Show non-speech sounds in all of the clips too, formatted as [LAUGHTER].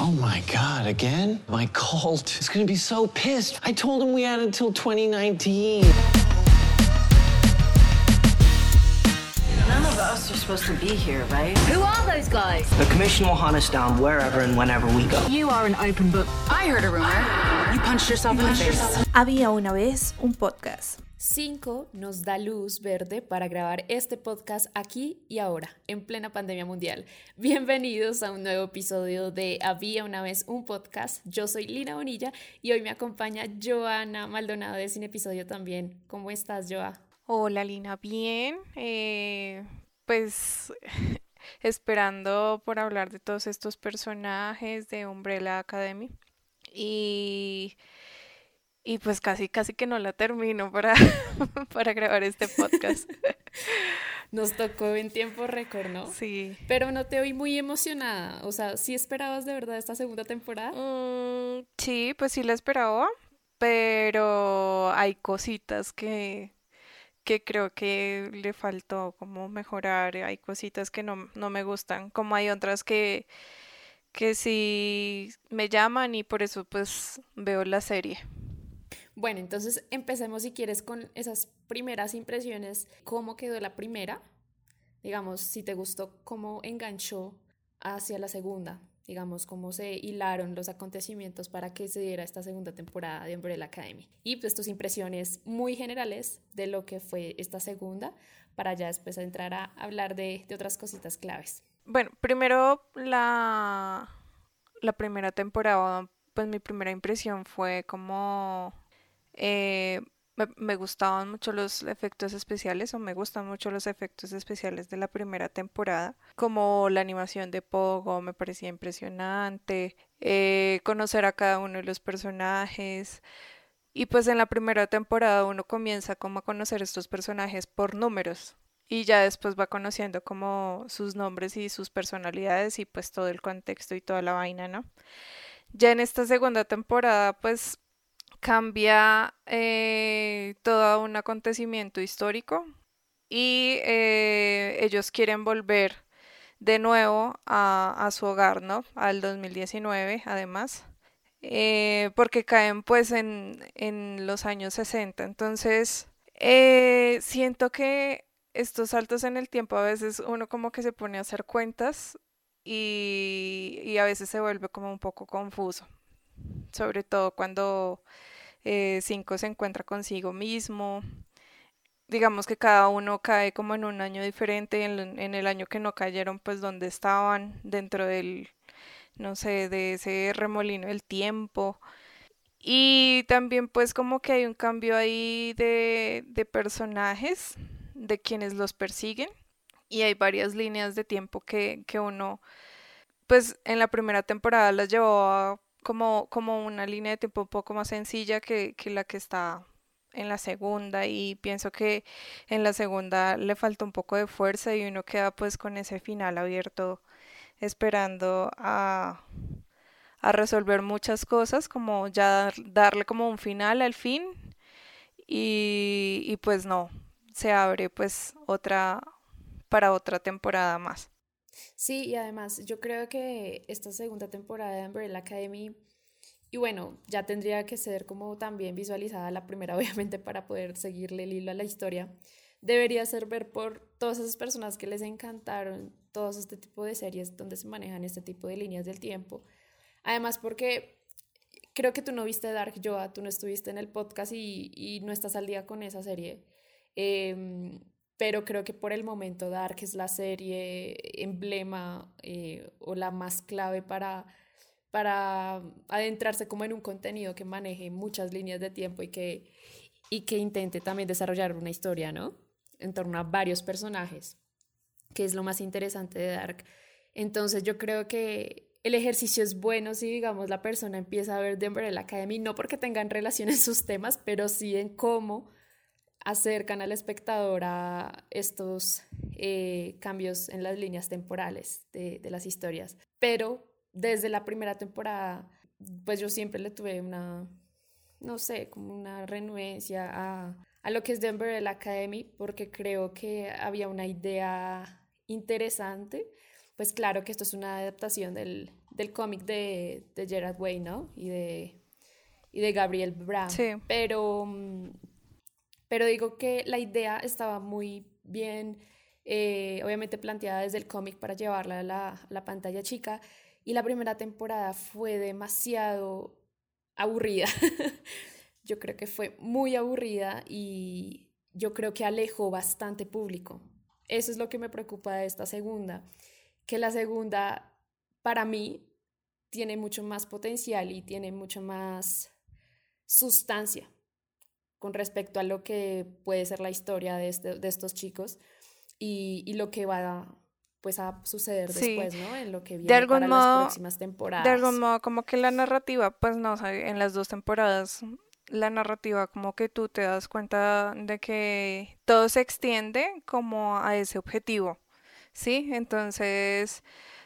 Oh my God, again? My cult is gonna be so pissed. I told him we had until 2019. None of us are supposed to be here, right? Who are those guys? The commission will hunt us down wherever and whenever we go. You are an open book. I heard a rumor. You punched yourself in the face. Había una vez un podcast. 5 nos da luz verde para grabar este podcast aquí y ahora, en plena pandemia mundial. Bienvenidos a un nuevo episodio de Había una vez un podcast. Yo soy Lina Bonilla y hoy me acompaña Joana Maldonado de Sin Episodio también. ¿Cómo estás, Joa? Hola Lina, bien. Eh, pues [LAUGHS] esperando por hablar de todos estos personajes de Umbrella Academy. Y y pues casi, casi que no la termino para, [LAUGHS] para grabar este podcast. [LAUGHS] Nos tocó en tiempo récord, ¿no? Sí. Pero no te oí muy emocionada. O sea, ¿sí esperabas de verdad esta segunda temporada? Mm, sí, pues sí la esperaba, pero hay cositas que, que creo que le faltó como mejorar. Hay cositas que no, no me gustan, como hay otras que, que sí me llaman y por eso pues veo la serie. Bueno, entonces empecemos si quieres con esas primeras impresiones. ¿Cómo quedó la primera? Digamos, si te gustó, ¿cómo enganchó hacia la segunda? Digamos, cómo se hilaron los acontecimientos para que se diera esta segunda temporada de Umbrella Academy. Y pues tus impresiones muy generales de lo que fue esta segunda, para ya después entrar a hablar de, otras cositas claves. Bueno, primero la, la primera temporada, pues mi primera impresión fue como eh, me, gustaban mucho los efectos especiales o me gustan mucho los efectos especiales de la primera temporada, como la animación de Pogo me parecía impresionante, eh, conocer a cada uno de los personajes. Y pues en la primera temporada uno comienza como a conocer estos personajes por números y ya después va conociendo como sus nombres y sus personalidades y pues todo el contexto y toda la vaina, ¿no? Ya en esta segunda temporada pues cambia eh, todo un acontecimiento histórico y eh, ellos quieren volver de nuevo a, su hogar, ¿no? Al 2019, además, eh, porque caen pues en, en, los años 60. Entonces, siento que estos saltos en el tiempo a veces uno como que se pone a hacer cuentas y, y a veces se vuelve como un poco confuso, sobre todo cuando eh, cinco se encuentra consigo mismo. Digamos que cada uno cae como en un año diferente, en, el año que no cayeron, pues donde estaban, dentro del, no sé, de ese remolino del tiempo. Y también pues como que hay un cambio ahí de, personajes, de quienes los persiguen. Y hay varias líneas de tiempo que, que uno, pues en la primera temporada las llevó como, como una línea de tiempo un poco más sencilla que, que la que está en la segunda y pienso que en la segunda le falta un poco de fuerza y uno queda pues con ese final abierto esperando a, a resolver muchas cosas como ya darle como un final al fin y, y pues no se abre pues otra para otra temporada más Sí, y además yo creo que esta segunda temporada de Umbrella Academy, y bueno, ya tendría que ser como también visualizada la primera, [LAUGHS] obviamente, para poder seguirle el hilo a la historia, debería ser ver por todas esas personas que les encantaron todos este tipo de series donde se manejan este tipo de líneas del tiempo. Además, porque creo que tú no viste Dark Joa, tú no estuviste en el podcast y, y no estás al día con esa serie. Eh, pero creo que por el momento Dark es la serie emblema eh, o la más clave para, para adentrarse como en un contenido que maneje muchas líneas de tiempo y que, y que intente también desarrollar una historia, ¿no? En torno a varios personajes, que es lo más interesante de Dark. Entonces yo creo que el ejercicio es bueno si, digamos, la persona empieza a ver The Umbrella Academy, no porque tengan relación en sus temas, pero sí en cómo acercan al espectador a estos eh, cambios en las líneas temporales de, las historias. Pero desde la primera temporada, pues yo siempre le tuve una, no sé, como una renuencia a, a lo que es Denver Academy, porque creo que había una idea interesante. Pues claro que esto es una adaptación del, del cómic de, de Gerard Way, ¿no? Y de, y de Gabriel Brown. Sí. Pero, mm, pero digo que la idea estaba muy bien, eh, obviamente planteada desde el cómic para llevarla a la, la pantalla chica. Y la primera temporada fue demasiado aburrida. [LAUGHS] yo creo que fue muy aburrida y yo creo que alejó bastante público. Eso es lo que me preocupa de esta segunda, que la segunda para mí tiene mucho más potencial y tiene mucho más sustancia con respecto a lo que puede ser la historia de, este, de estos chicos y, y, lo que va pues a suceder Sí. después, ¿no? En lo que viene De algún para modo- las próximas temporadas. De algún modo, como que la narrativa, pues no, o sea, en las dos temporadas, la narrativa como que tú te das cuenta de que todo se extiende como a ese objetivo, ¿sí? Entonces,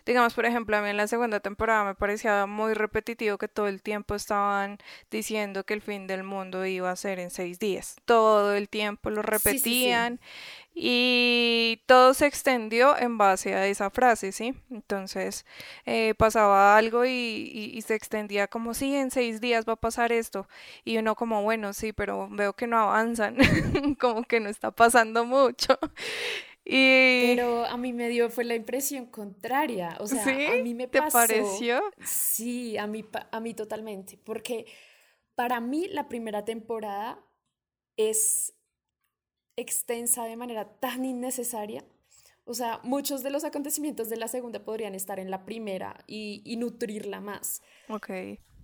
digamos, por ejemplo, a mí en la segunda temporada me parecía muy repetitivo que todo el tiempo estaban diciendo que el fin del mundo iba a ser en seis días. Todo el tiempo lo sí, sí. repetían y todo se extendió en base a esa frase, ¿sí? Entonces eh, pasaba algo y, y- y se extendía como, sí, en seis días va a pasar esto. Y uno como, bueno, sí, pero veo que no avanzan, [LAUGHS] como que no está pasando mucho. Y Pero a mí me dio, fue la impresión contraria. O sea, ¿Sí? a mí me ¿Te pasó. pareció? Sí, a mí, a mí totalmente. Porque para mí la primera temporada es extensa de manera tan innecesaria. O sea, muchos de los acontecimientos de la segunda podrían estar en la primera y, y nutrirla más. Ok,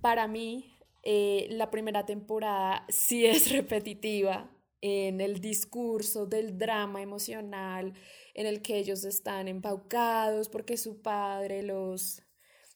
Para mí, eh, la primera temporada sí es [LAUGHS] repetitiva en el discurso del drama emocional, en el que ellos están embaucados porque su padre los,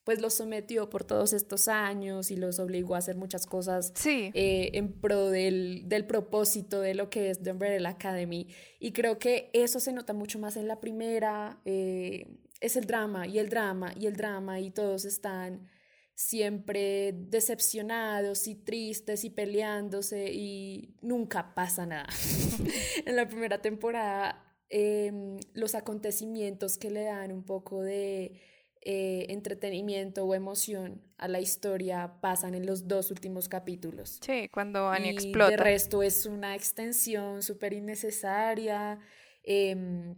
pues los sometió por todos estos años y los obligó a hacer muchas cosas sí, eh, en pro del, del propósito de lo que es The Umbrella Academy. Y creo que eso se nota mucho más en la primera. eh, es el drama y el drama y el drama y todos están siempre decepcionados y tristes y peleándose y nunca pasa nada. [LAUGHS] en la primera temporada em, los acontecimientos que le dan un poco de eh, entretenimiento o emoción a la historia pasan en los dos últimos capítulos. sí, cuando Annie Y explota. resto es una extensión súper innecesaria. em,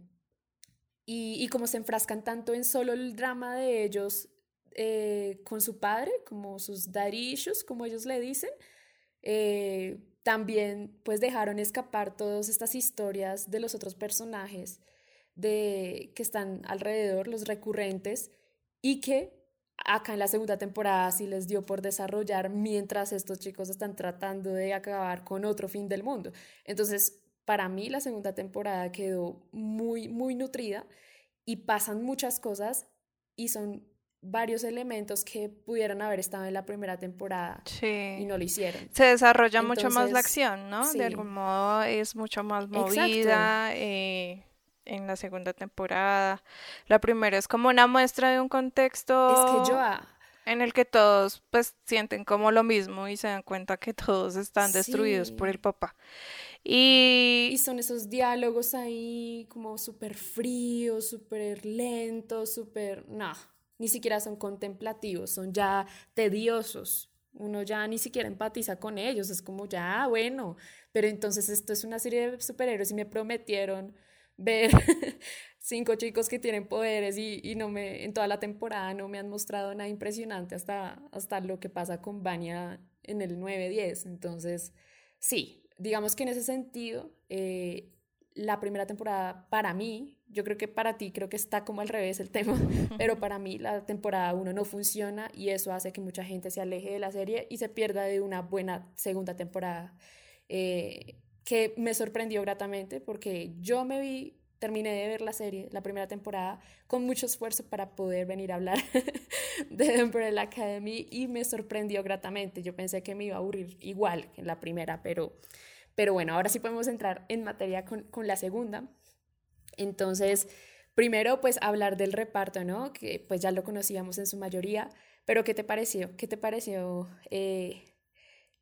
y, y como se enfrascan tanto en solo el drama de ellos eh, con su padre, como sus daddy issues, como ellos le dicen, eh, también pues dejaron escapar todas estas historias de los otros personajes de, que están alrededor, los recurrentes, y que acá en la segunda temporada sí les dio por desarrollar mientras estos chicos están tratando de acabar con otro fin del mundo. Entonces, para mí la segunda temporada quedó muy, muy nutrida y pasan muchas cosas y son varios elementos que pudieron haber estado en la primera temporada y Sí. no lo hicieron. Se desarrolla mucho más la Entonces, acción, ¿no? sí. De algún modo es mucho más movida eh, en la segunda temporada. La primera es como una muestra de un contexto Es que yo, ah, en el que todos pues sienten como lo mismo y se dan cuenta que todos están destruidos por Sí. el papá. Y, Y son esos diálogos ahí como súper fríos, súper lentos, súper... No, ni siquiera son contemplativos, son ya tediosos. Uno ya ni siquiera empatiza con ellos, es como ya, bueno, pero entonces esto es una serie de superhéroes y me prometieron ver [LAUGHS] cinco chicos que tienen poderes y, y no me, en toda la temporada no me han mostrado nada impresionante hasta, hasta lo que pasa con Vania en el 9-10. Entonces, sí, digamos que en ese sentido, eh, la primera temporada para mí, yo creo que para ti creo que está como al revés el tema, [LAUGHS] pero para mí la temporada 1 no funciona y eso hace que mucha gente se aleje de la serie y se pierda de una buena segunda temporada. Eh, que me sorprendió gratamente porque yo me vi, terminé de ver la serie, la primera temporada, con mucho esfuerzo para poder venir a hablar [LAUGHS] de The Umbrella Academy y me sorprendió gratamente. Yo pensé que me iba a aburrir igual que en la primera, pero, pero bueno, ahora sí podemos entrar en materia con, con la segunda. Entonces, primero pues hablar del reparto, ¿no? Que pues ya lo conocíamos en su mayoría, pero ¿qué te pareció? ¿Qué te pareció? Eh,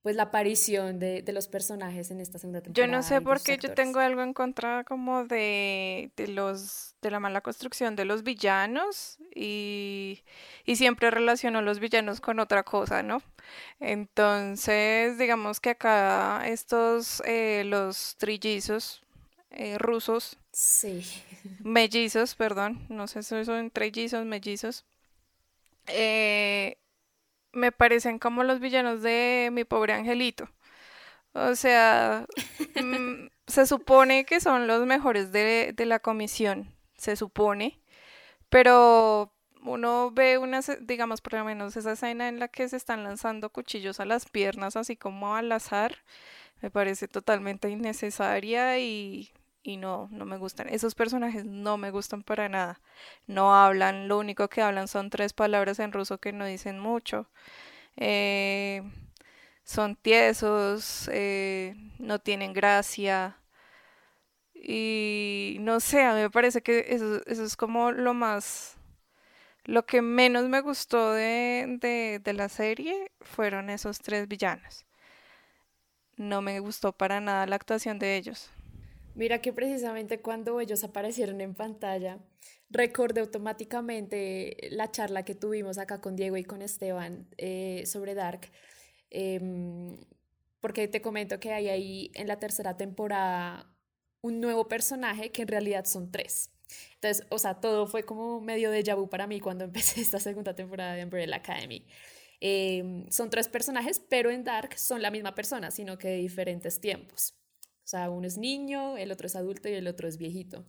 pues la aparición de, de, los personajes en esta segunda temporada. Yo no sé por qué yo tengo algo en contra como de, de, los de la mala construcción de los villanos y, y siempre relaciono los villanos con otra cosa, ¿no? Entonces, digamos que acá estos, eh, los trillizos eh, rusos, sí. mellizos, perdón, no sé si son trillizos, mellizos, eh, me parecen como los villanos de mi pobre angelito. O sea, mm, [LAUGHS] se supone que son los mejores de, de, la comisión, se supone, pero uno ve una, digamos, por lo menos esa escena en la que se están lanzando cuchillos a las piernas, así como al azar, me parece totalmente innecesaria y y no, no me gustan. Esos personajes no me gustan para nada. No hablan, lo único que hablan son tres palabras en ruso que no dicen mucho. Eh, son tiesos, eh, no tienen gracia. Y no sé, a mí me parece que eso, eso es como lo más... Lo que menos me gustó de, de, de la serie fueron esos tres villanos. No me gustó para nada la actuación de ellos. Mira que precisamente cuando ellos aparecieron en pantalla, recordé automáticamente la charla que tuvimos acá con Diego y con Esteban eh, sobre Dark, em, porque te comento que hay ahí en la tercera temporada un nuevo personaje que en realidad son tres. Entonces, o sea, todo fue como medio de vu para mí cuando [LAUGHS] empecé esta segunda temporada de Umbrella Academy. Em, son tres personajes, pero en Dark son la misma persona, sino que de diferentes tiempos. O sea, uno es niño, el otro es adulto y el otro es viejito.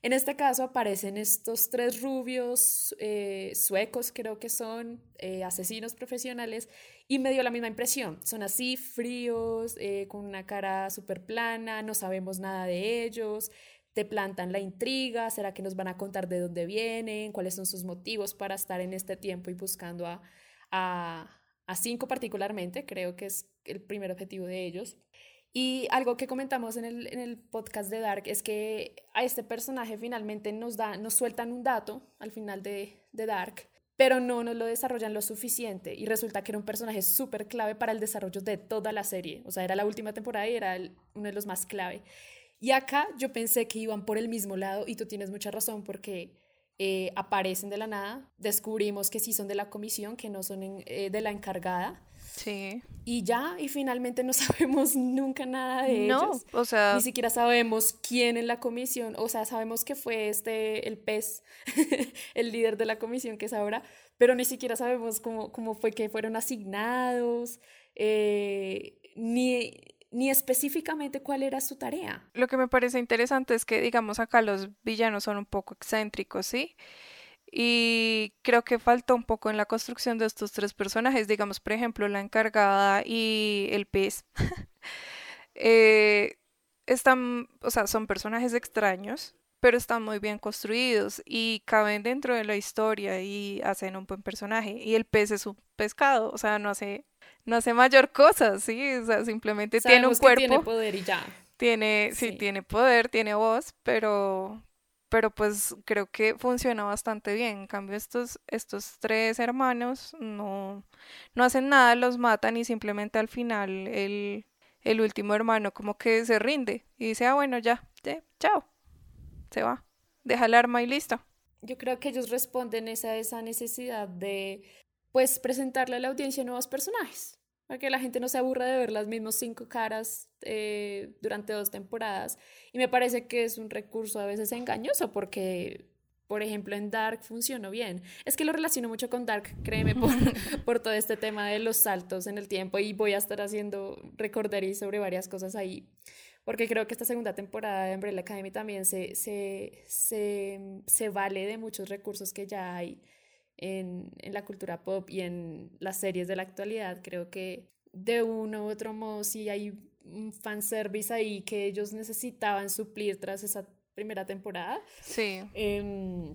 En este caso aparecen estos tres rubios eh, suecos, creo que son eh, asesinos profesionales, y me dio la misma impresión. Son así, fríos, eh, con una cara súper plana, no sabemos nada de ellos, te plantan la intriga, ¿será que nos van a contar de dónde vienen? ¿Cuáles son sus motivos para estar en este tiempo y buscando a, a, a cinco particularmente? Creo que es el primer objetivo de ellos. Y algo que comentamos en el, en el, podcast de Dark es que a este personaje finalmente nos, da, nos sueltan un dato al final de, de Dark, pero no nos lo desarrollan lo suficiente y resulta que era un personaje súper clave para el desarrollo de toda la serie. O sea, era la última temporada y era uno de los más clave. Y acá yo pensé que iban por el mismo lado y tú tienes mucha razón porque eh, aparecen de la nada, descubrimos que sí son de la comisión, que no son eh, de la encargada Sí. Y ya, y finalmente no [LAUGHS] sabemos nunca nada de ellos. No, o sea. Ni siquiera sabemos quién en la comisión, o sea, sabemos que fue este, el pez, [LAUGHS] el líder de la comisión que es ahora, pero ni siquiera sabemos cómo, cómo fue que fueron asignados, eh, ni, ni específicamente cuál era su tarea. Lo que me parece interesante es que, digamos, acá los villanos son un poco excéntricos, ¿sí? Y creo que faltó un poco en la construcción de estos tres personajes, digamos, por ejemplo, la encargada y el pez. [LAUGHS] eh, están, o sea, son personajes extraños, pero están muy bien construidos y caben dentro de la historia y hacen un buen personaje. Y el pez es un pescado, o sea, no hace, no hace mayor cosa, ¿sí? O sea, simplemente tiene un cuerpo. tiene poder y ya. Tiene, sí, tiene poder, tiene voz, pero, pero pues creo que funciona bastante bien. En cambio, estos, estos tres hermanos no, no hacen nada, los matan y simplemente al final el, el último hermano como que se rinde y dice, ah, bueno, ya, ya, chao, se va, deja el arma y listo. Yo creo que ellos responden a esa necesidad de, pues, presentarle a la audiencia nuevos personajes para que la gente no se aburra de ver las mismas cinco caras eh, durante dos temporadas. Y me parece que es un recurso a veces engañoso porque, por ejemplo, en Dark funcionó bien. Es que lo relaciono mucho con Dark, créeme, por, [LAUGHS] [LAUGHS] por todo este tema de los saltos en el tiempo y voy a estar haciendo recorderí sobre varias cosas ahí. Porque creo que esta segunda temporada de Umbrella Academy también se, se, se, se vale de muchos recursos que ya hay en, en, la cultura pop y en las series de la actualidad. Creo que de uno u otro modo sí hay un fanservice ahí que ellos necesitaban suplir tras esa primera temporada. Sí. Eh,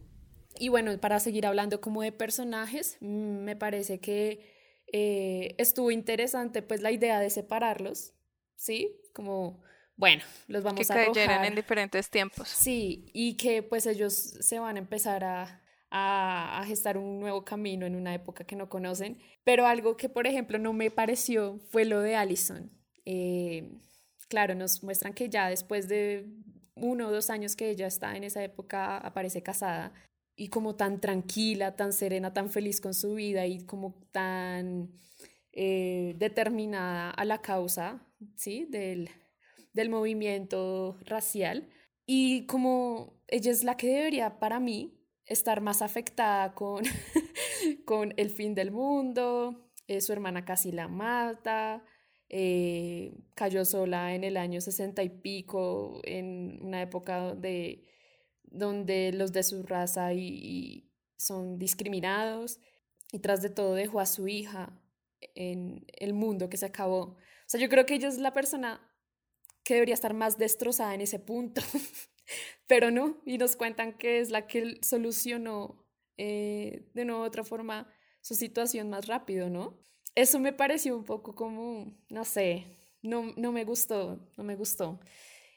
y bueno, para seguir hablando como de personajes, mm, me parece que eh, estuvo interesante pues la idea de separarlos, ¿sí? Como, bueno, los vamos que a arrojar. en diferentes tiempos. Sí, y que pues ellos se van a empezar a, a, a, gestar un nuevo camino en una época que no conocen. Pero algo que, por ejemplo, no me pareció fue lo de Allison. Eh, claro, nos muestran que ya después de uno o dos años que ella está en esa época, aparece casada y como tan tranquila, tan serena, tan feliz con su vida y como tan eh, determinada a la causa ¿sí? del, del movimiento racial. Y como ella es la que debería para mí estar más afectada con, [LAUGHS] con el fin del mundo, eh, su hermana casi la mata, eh, cayó sola en el año sesenta y pico, en una época de, donde los de su raza y, son discriminados, y tras de todo dejó a su hija en el mundo que se acabó. O sea, yo creo que ella es la persona que debería estar más destrozada en ese punto, [LAUGHS] pero no, y nos cuentan que es la que solucionó eh, de una otra forma su situación más rápido, ¿no? Eso me pareció un poco como, no sé, no, no me gustó, no me gustó.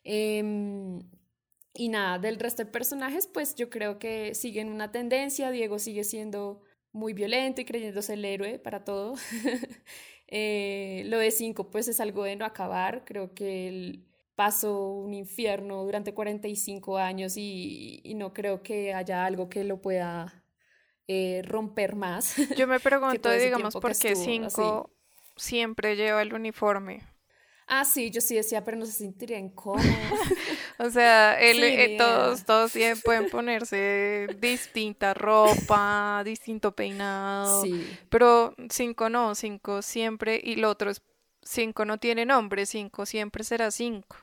Em, y nada, del resto de personajes, pues yo creo que siguen una tendencia, Diego sigue siendo muy violento y creyéndose el héroe para todo. [LAUGHS] Eh, lo de cinco, pues es algo de no acabar. Creo que él pasó un infierno durante 45 años y, y no creo que haya algo que lo pueda eh, romper más. [LAUGHS] Yo me pregunto, digamos, por qué cinco siempre lleva el uniforme. Ah, sí, yo sí decía, pero no se sentiría incómodo. [LAUGHS] o sea, él, eh, todos, todos [LAUGHS] pueden ponerse distinta ropa, distinto peinado. Sí. Pero cinco no, cinco siempre, y lo otro es, cinco no tiene nombre, cinco siempre será cinco.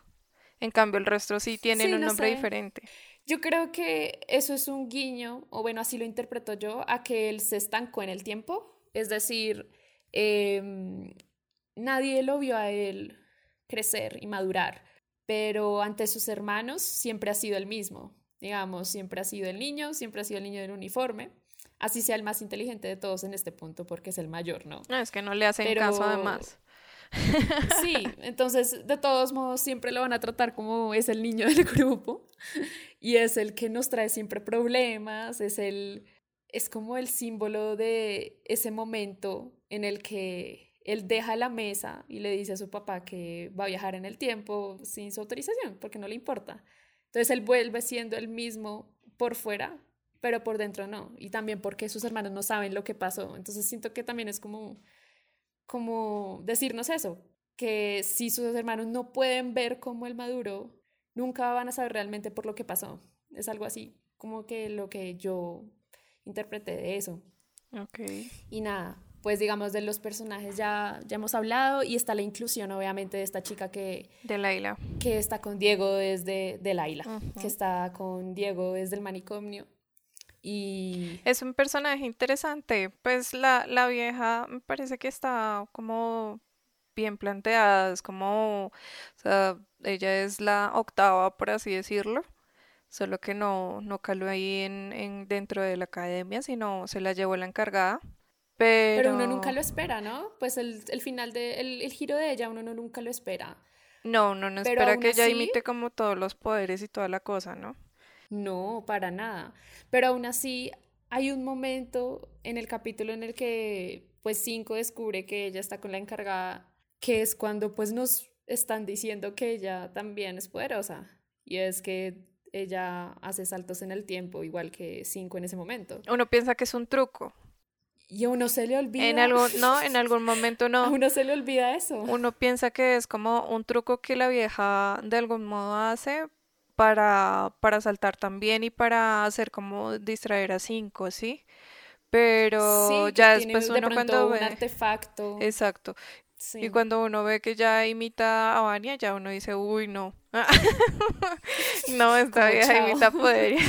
En cambio, el resto sí tienen un nombre diferente. Yo creo que eso es un guiño, o bueno, así lo interpreto yo, a que él se estancó en el tiempo. Es decir, em, nadie lo vio a él crecer y madurar, pero ante sus hermanos siempre ha sido el mismo, digamos, siempre ha sido el niño, siempre ha sido el niño del uniforme, así sea el más inteligente de todos en este punto porque es el mayor, ¿no? No, es que no le hacen caso además. [LAUGHS] Sí, entonces de todos modos siempre lo van a tratar como es el niño del [LAUGHS] grupo y es el que nos trae siempre problemas, es el es como el símbolo de ese momento en el que él deja la mesa y le dice a su papá que va a viajar en el tiempo sin su autorización, porque no le importa. Entonces él vuelve siendo el mismo por fuera, pero por dentro no. Y también porque sus hermanos no saben lo que pasó. Entonces siento que también es como, como decirnos eso, que si sus hermanos no pueden ver cómo él maduró, nunca van a saber realmente por lo que pasó. Es algo así, como que lo que yo interpreté de eso. Ok. Y nada, pues digamos de los personajes ya, ya hemos hablado y está la inclusión obviamente de esta chica que... De Laila. Que está con Diego desde de Laila, que está con Diego desde el manicomio. Y... Es un personaje interesante, pues la, la vieja me parece que está como bien planteada, es como, o sea, ella es la octava, por así decirlo, solo que no, no caló ahí en, en, dentro de la academia, sino se la llevó la encargada. Pero... uno nunca lo espera, ¿no? Pues el, final de, el, giro de ella uno no nunca lo espera. No, uno no espera que ella imite como todos los poderes y toda la cosa, ¿no? No, para nada. Pero aún así hay un momento en el capítulo en el que pues Cinco descubre que ella está con la encargada, que es cuando pues nos están diciendo que ella también es poderosa. Y es que ella hace saltos en el tiempo, igual que Cinco en ese momento. Uno piensa que es un truco. Y a uno se le olvida. En algún, no, [LAUGHS] en algún momento no. A uno se le olvida eso. Uno piensa que es como un truco que la vieja de algún modo hace para, para saltar también y para hacer como distraer a cinco, ¿sí? Pero ya después uno cuando ve... un artefacto. Exacto. Y cuando uno ve que ya imita a Vania, ya uno dice, uy, no. [LAUGHS] no, [LAUGHS] esta vieja imita poder. [LAUGHS]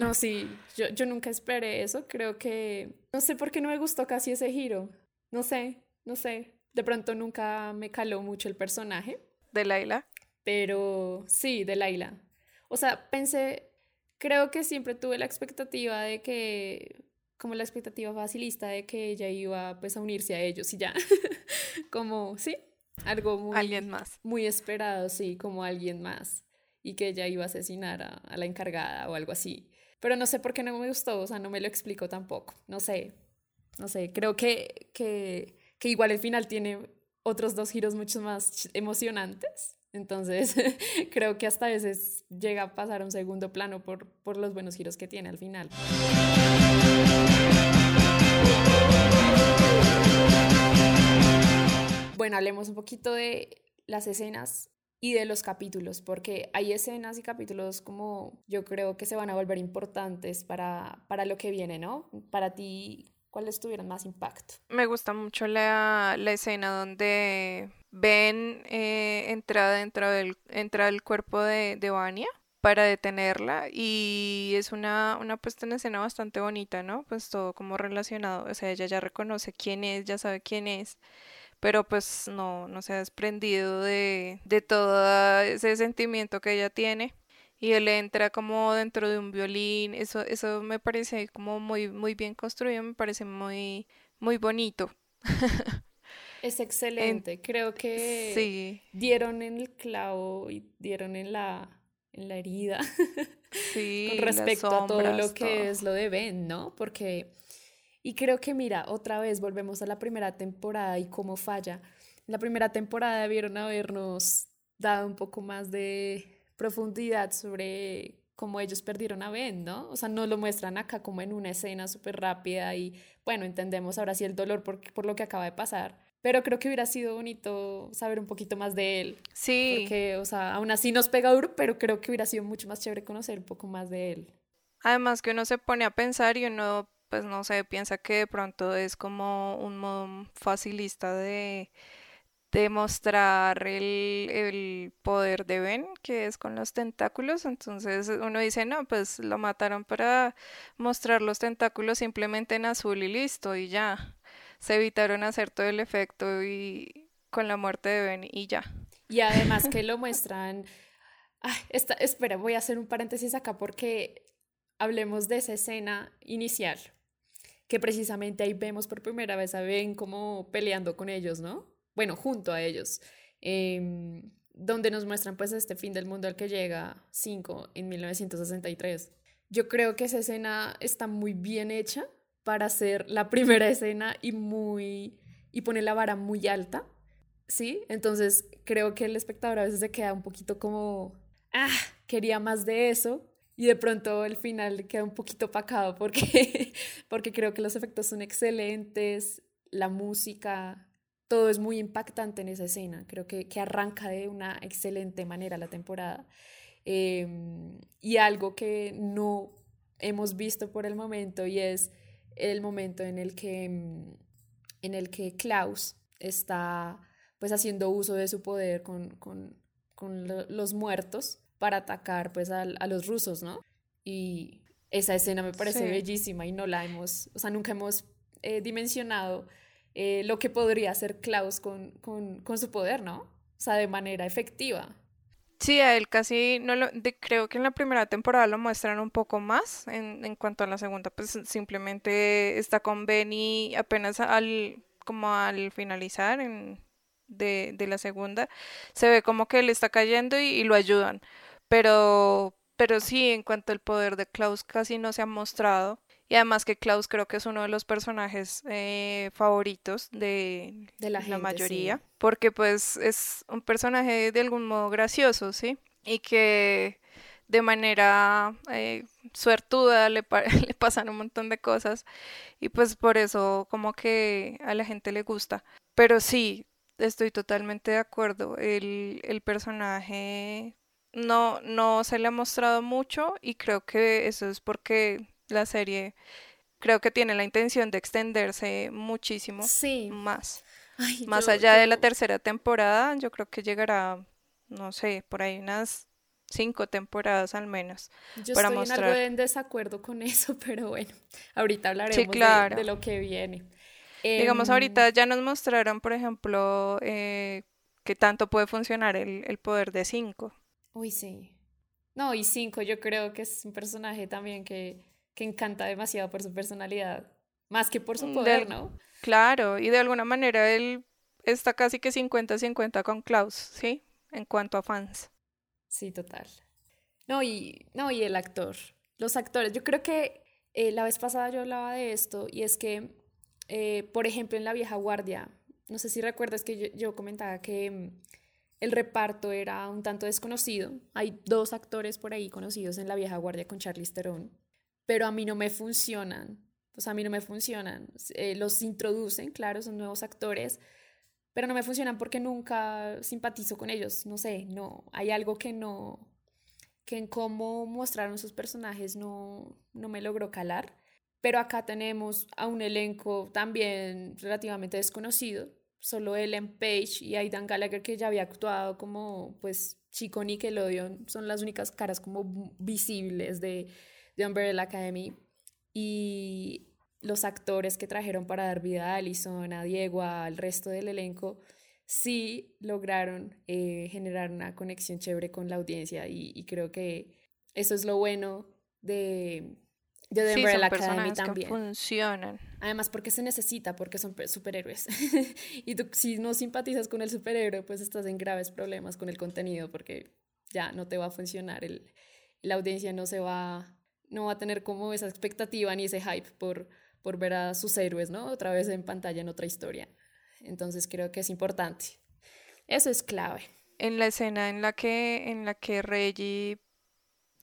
No, sí, yo, yo nunca esperé eso. Creo que. No sé por qué no me gustó casi ese giro. No sé, no sé. De pronto nunca me caló mucho el personaje. ¿De Laila? Pero sí, de Laila. O sea, pensé. Creo que siempre tuve la expectativa de que. Como la expectativa facilista de que ella iba pues a unirse a ellos y ya. [LAUGHS] como, sí, algo muy. Alguien más. Muy esperado, sí, como alguien más y que ella iba a asesinar a, la encargada o algo así. pero no sé por qué no me gustó, o sea, no me lo explico tampoco, no sé, no sé, creo que, que, que igual el final tiene otros dos giros mucho más emocionantes, entonces [LAUGHS] creo que hasta a veces llega a pasar un segundo plano por, por los buenos giros que tiene al final. Bueno, hablemos un poquito de las escenas y de los capítulos, porque hay escenas y capítulos como yo creo que se van a volver importantes para, para lo que viene, ¿no? Para ti, ¿cuáles tuvieron más impacto? Me gusta mucho la, la escena donde Ben eh, dentro del, entra del cuerpo de, de Vania para detenerla y es una, una puesta en escena bastante bonita, ¿no? Pues todo como relacionado, o sea, ella ya reconoce quién es, ya sabe quién es pero pues no, no se ha desprendido de, de todo ese sentimiento que ella tiene y él entra como dentro de un violín, eso, eso me parece como muy, muy bien construido, me parece muy, muy bonito. [LAUGHS] Es excelente, creo que dieron en el clavo y dieron en la, en la herida [LAUGHS] sí, con respecto a todo lo que es lo de Ben, ¿no? Porque y creo que, mira, otra vez volvemos a la primera temporada y cómo falla. En la primera temporada debieron habernos dado un poco más de profundidad sobre cómo ellos perdieron a Ben, ¿no? O sea, no lo muestran acá como en una escena súper rápida y, bueno, entendemos ahora sí el dolor por, por lo que acaba de pasar. Pero creo que hubiera sido bonito saber un poquito más de él. Sí. Porque, o sea, aún así nos pega duro, pero creo que hubiera sido mucho más chévere conocer un poco más de él. Además que uno se pone a pensar y uno pues no sé, piensa que de pronto es como un modo facilista de demostrar el, el, poder de Ben, que es con los tentáculos. Entonces uno dice, no, pues lo mataron para mostrar los tentáculos simplemente en azul y listo, y ya. Se evitaron hacer todo el efecto y con la muerte de Ben y ya. Y además que lo muestran... espera, voy a hacer un paréntesis acá porque hablemos de esa escena inicial que precisamente ahí vemos por primera vez a Ben como peleando con ellos, ¿no? Bueno, junto a ellos, em, donde nos muestran pues este fin del mundo al que llega 5 en 1963. Yo creo que esa escena está muy bien hecha para ser la [LAUGHS] primera escena y muy y pone la vara muy alta, ¿sí? Entonces creo que el espectador a veces se queda un poquito como, ah, quería más de eso, y de pronto el final queda un poquito opacado porque, [LAUGHS] porque creo que los efectos son excelentes, la música, todo es muy impactante en esa escena. Creo que, que arranca de una excelente manera la temporada. Em, y algo que no hemos visto por el momento y es el momento en el que, em, en el que Klaus está pues haciendo uso de su poder con, con, con los muertos para atacar pues a, los rusos, ¿no? Y esa escena me parece bellísima y no la hemos, o sea, nunca hemos eh, dimensionado eh, lo que podría hacer Klaus con, con, con, su poder, ¿no? O sea, de manera efectiva. Sí, a él casi no lo, creo que en la primera temporada lo muestran un poco más, en, en cuanto a la segunda, pues simplemente está con Benny apenas al, como al finalizar en, de, de, la segunda, se ve como que él está cayendo y, y lo ayudan pero, pero sí, en cuanto al poder de Klaus casi no se ha mostrado. Y además que Klaus creo que es uno de los personajes eh, favoritos de, la, mayoría. Porque pues es un personaje de algún modo gracioso, ¿sí? Y que de manera eh, suertuda le, [LAUGHS] le pasan un montón de cosas. Y pues por eso como que a la gente le gusta. Pero sí, estoy totalmente de acuerdo. El, el personaje no, no se le ha mostrado mucho y creo que eso es porque la serie creo que tiene la intención de extenderse muchísimo más. más allá de la tercera temporada, yo creo que llegará, no sé, por ahí unas cinco temporadas al menos. Yo para estoy mostrar. en algo en desacuerdo con eso, [LAUGHS] pero bueno, ahorita hablaremos de, lo que viene. Digamos, ahorita em, ya nos mostraron, por ejemplo, eh, que tanto puede funcionar el, el poder de cinco. Uy, sí. No, y Cinco yo creo que es un personaje también que, que encanta demasiado por su personalidad, más que por su mm, poder, ¿no? Claro, y de alguna manera él está casi que 50-50 con Klaus, ¿sí? En cuanto a fans. Sí, total. No, y, no, y el actor. Los actores, yo creo que eh, la vez pasada yo hablaba de esto y es que, eh, por ejemplo, en La Vieja Guardia, no sé si recuerdas que yo, yo comentaba que mm, el reparto era un tanto desconocido. Hay dos actores por ahí conocidos en La Vieja Guardia con Charlize Theron, pero a mí no me funcionan. Sea, a mí no me funcionan. Eh, los introducen, claro, son nuevos actores, pero no me funcionan porque nunca simpatizo con ellos. No sé, no. Hay algo que no. que en cómo mostraron sus personajes no, no me logró calar. Pero acá tenemos a un elenco también relativamente desconocido solo Ellen Page y Aidan Gallagher que ya había actuado como pues chico Nickelodeon son las únicas caras como visibles de, de Umbrella Academy y los actores que trajeron para dar vida a Alison, a Diego, al resto del elenco sí lograron eh, generar una conexión chévere con la audiencia y creo que eso es lo bueno de, de The Umbrella Academy también. Que funcionan. Además, porque se necesita, porque son superhéroes. [LAUGHS] y tú, si no simpatizas con el superhéroe, pues estás en graves problemas con el contenido, porque ya no te va a funcionar. El, la audiencia no se va, no va a tener como esa expectativa ni ese hype por, por ver a sus héroes, ¿no? Otra vez en pantalla en otra historia. Entonces creo que es importante. Eso es clave. En la escena en la que, en la que Reggie,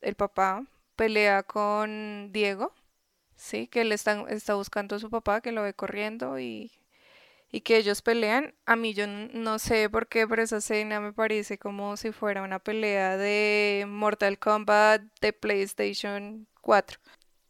el papá, pelea con Diego, sí, que él está, está buscando a su papá, que lo ve corriendo y, y que ellos pelean. A mí yo no sé por qué, pero esa escena me parece como si fuera una pelea de Mortal Kombat de PlayStation 4.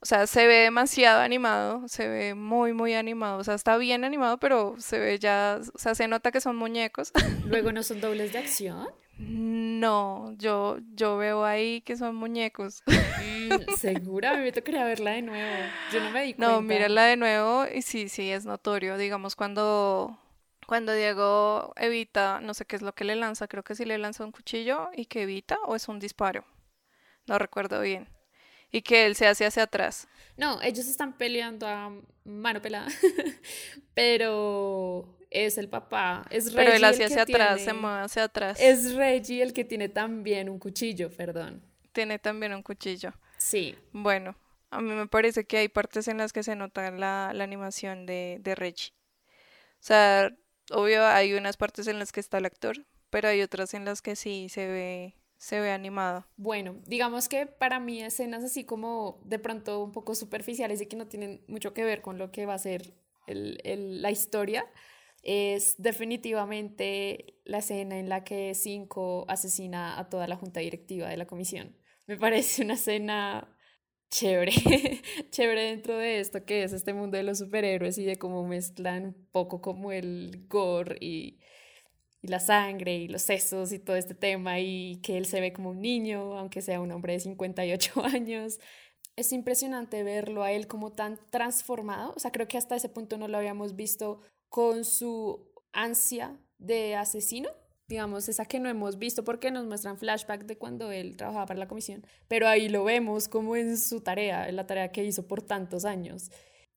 O sea, se ve demasiado animado, se ve muy, muy animado. O sea, está bien animado, pero se ve ya, o sea, se nota que son muñecos. Luego [LAUGHS] no son dobles de acción. No, yo, yo veo ahí que son muñecos. Mm, [LAUGHS] segura, me tocaría verla de nuevo. Yo no me di cuenta. No, mírala de nuevo y sí, sí, es notorio. Digamos, cuando, cuando Diego evita, no sé qué es lo que le lanza, creo que sí le lanza un cuchillo y que evita o es un disparo. No recuerdo bien. Y que él se hace hacia atrás. No, ellos están peleando a mano pelada. [LAUGHS] Pero es el papá, es Reggie. Pero él hacia, hacia atrás, se mueve hacia atrás. Es Reggie el que tiene también un cuchillo, perdón. Tiene también un cuchillo. Sí. Bueno, a mí me parece que hay partes en las que se nota la, la animación de, de Reggie. O sea, obvio hay unas partes en las que está el actor, pero hay otras en las que sí se ve se ve animado. Bueno, digamos que para mí escenas así como de pronto un poco superficiales y que no tienen mucho que ver con lo que va a ser el, el, la historia, es definitivamente la escena en la que Cinco asesina a toda la junta directiva de la comisión. Me parece una escena chévere, [LAUGHS] chévere dentro de esto que es este mundo de los superhéroes y de cómo mezclan un poco como el gore y, y la sangre y los sesos y todo este tema y que él se ve como un niño, aunque sea un hombre de 58 [LAUGHS] años. Es impresionante verlo a él como tan transformado, o sea, creo que hasta ese punto no lo habíamos visto con su ansia de asesino, digamos, esa que no hemos visto porque nos muestran flashback de cuando él trabajaba para la comisión, pero ahí lo vemos como en su tarea, en la tarea que hizo por tantos años.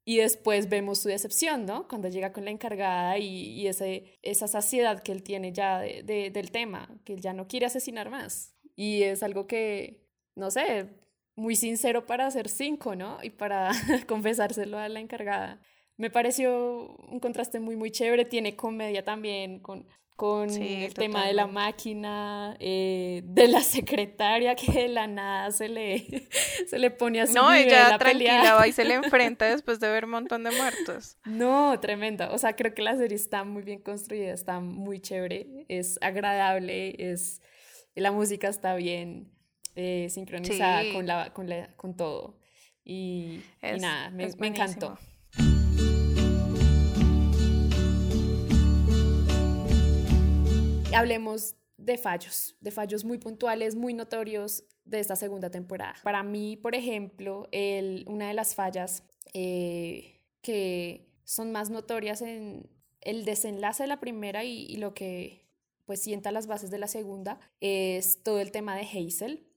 Y después vemos su decepción, ¿no? Cuando llega con la encargada y, ese, esa saciedad que él tiene ya de, del tema, que él ya no quiere asesinar más. Y es algo que, no sé, muy sincero para hacer cinco, ¿no? Y para [LAUGHS] confesárselo a la encargada me pareció un contraste muy, muy chévere. Tiene comedia también con, con el tema de la máquina, eh, de la [LAUGHS] secretaria que de la nada se le, [LAUGHS] se le pone a su No, ella tranquila va y se le [LAUGHS] enfrenta después de ver un montón de muertos. No, tremenda. O sea, creo que la serie está muy bien construida, está muy chévere, es agradable, es la música está bien eh, sincronizada con, la, con, la, con todo. Y, nada, me, me encantó. Hablemos de fallos, de fallos muy puntuales, muy notorios de esta segunda temporada. Para mí, por ejemplo, el, una de las fallas eh, que son más notorias en el desenlace de la primera y, lo que pues sienta las bases de la segunda es todo el tema de Hazel,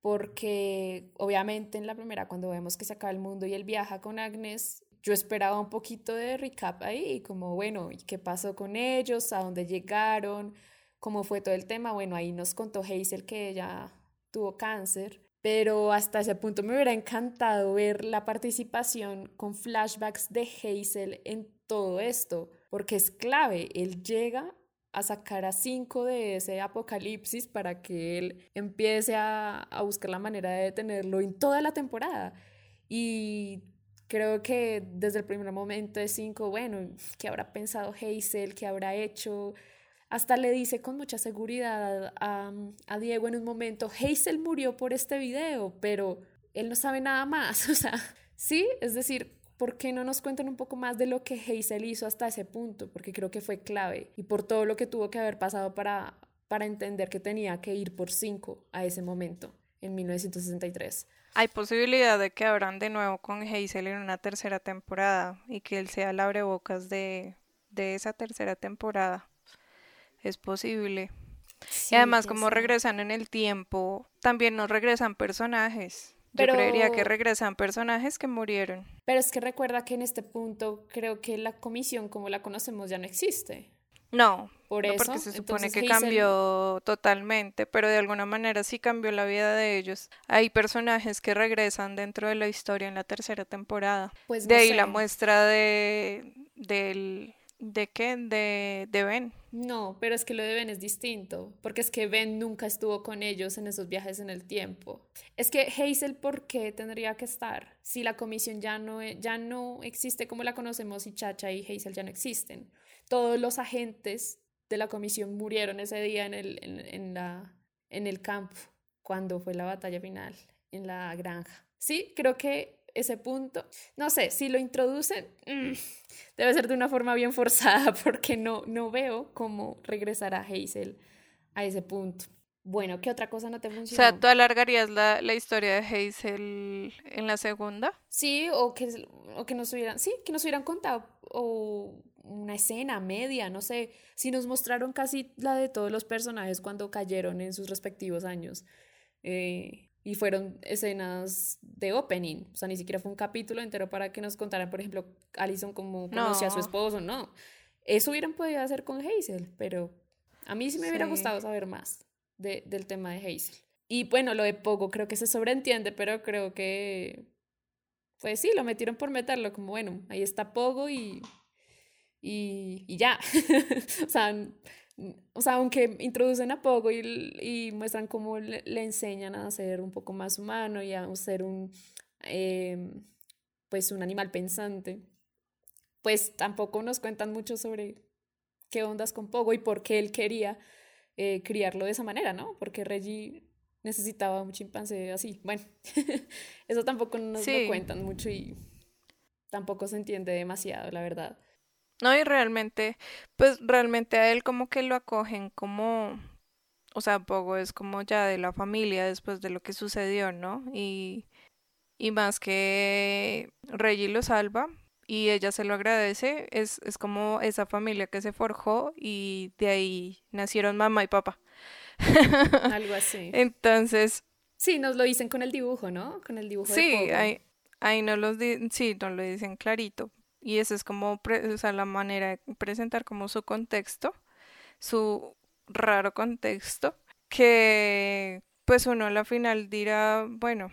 porque obviamente en la primera cuando vemos que se acaba el mundo y él viaja con Agnes, yo esperaba un poquito de recap ahí, como bueno, ¿y qué pasó con ellos? ¿A dónde llegaron? ¿Cómo fue todo el tema? Bueno, ahí nos contó Hazel que ella tuvo cáncer, pero hasta ese punto me hubiera encantado ver la participación con flashbacks de Hazel en todo esto, porque es clave, él llega a sacar a cinco de ese apocalipsis para que él empiece a, a buscar la manera de detenerlo en toda la temporada. Y creo que desde el primer momento de cinco, bueno, ¿qué habrá pensado Hazel? ¿Qué habrá hecho? Hasta le dice con mucha seguridad a, a, Diego en un momento, Hazel murió por este video, pero él no sabe nada más. [LAUGHS] O sea, sí, es decir, ¿por qué no nos cuentan un poco más de lo que Hazel hizo hasta ese punto? Porque creo que fue clave y por todo lo que tuvo que haber pasado para, para entender que tenía que ir por cinco a ese momento, en 1963. Hay posibilidad de que abran de nuevo con Hazel en una tercera temporada y que él sea el abrebocas de, de esa tercera temporada es posible. y además, como regresan en el tiempo, también nos regresan personajes. Yo creería que regresan personajes que murieron. Pero es que recuerda que en este punto creo que la comisión como la conocemos ya no existe. No, Por eso, porque se supone que cambió totalmente, pero de alguna manera sí cambió la vida de ellos. Hay personajes que regresan dentro de la historia en la tercera temporada. Pues de ahí la muestra de del ¿De qué? De, de Ben. No, pero es que lo de Ben es distinto, porque es que Ben nunca estuvo con ellos en esos viajes en el tiempo. Es que Hazel, ¿por qué tendría que estar? Si la comisión ya no, ya no existe como la conocemos y Chacha y Hazel ya no existen. Todos los agentes de la comisión murieron ese día en el, en, la, en el campo, cuando fue la batalla final, en la granja. Sí, creo que ese punto. No sé, si lo introducen, mm, debe ser de una forma bien forzada [LAUGHS] porque no, no veo cómo regresar a Hazel a ese punto. Bueno, ¿qué otra cosa no te funciona? O sea, ¿tú alargarías la, la, historia de Hazel en la segunda? Sí, o que, o que nos hubieran, sí, que nos hubieran contado, o una escena media, no sé, si nos mostraron casi la de todos los personajes cuando cayeron en sus respectivos años. Eh, y fueron escenas de opening, o sea, ni siquiera fue un capítulo entero para que nos contaran, por ejemplo, Alison cómo conocía a su esposo, no. Eso hubieran podido hacer con Hazel, pero a mí sí me hubiera gustado saber más de, del tema de Hazel. Y bueno, lo de Pogo creo que se sobreentiende, pero creo que, pues sí, lo metieron por meterlo, como bueno, ahí está Pogo y, y, y ya. [LAUGHS] o sea, o sea, aunque introducen a Pogo y, muestran cómo le, enseñan a ser un poco más humano y a ser un, em, pues un animal pensante, pues tampoco nos cuentan mucho sobre qué ondas con Pogo y por qué él quería eh, criarlo de esa manera, ¿no? Porque Reggie necesitaba un chimpancé así. Bueno, [LAUGHS] eso tampoco nos lo cuentan mucho y tampoco se entiende demasiado, la verdad. No, y realmente, pues realmente a él como que lo acogen como, o sea, poco es como ya de la familia después de lo que sucedió, ¿no? Y, y más que Reggie lo salva y ella se lo agradece, es, es como esa familia que se forjó y de ahí nacieron mamá y papá. [LAUGHS] Algo así. Entonces... Sí, nos lo dicen con el dibujo, ¿no? Con el dibujo. Sí, ahí, ahí no los sí, nos lo dicen clarito, y esa es como o sea, la manera de presentar como su contexto, su raro contexto, que pues uno a la final dirá, bueno,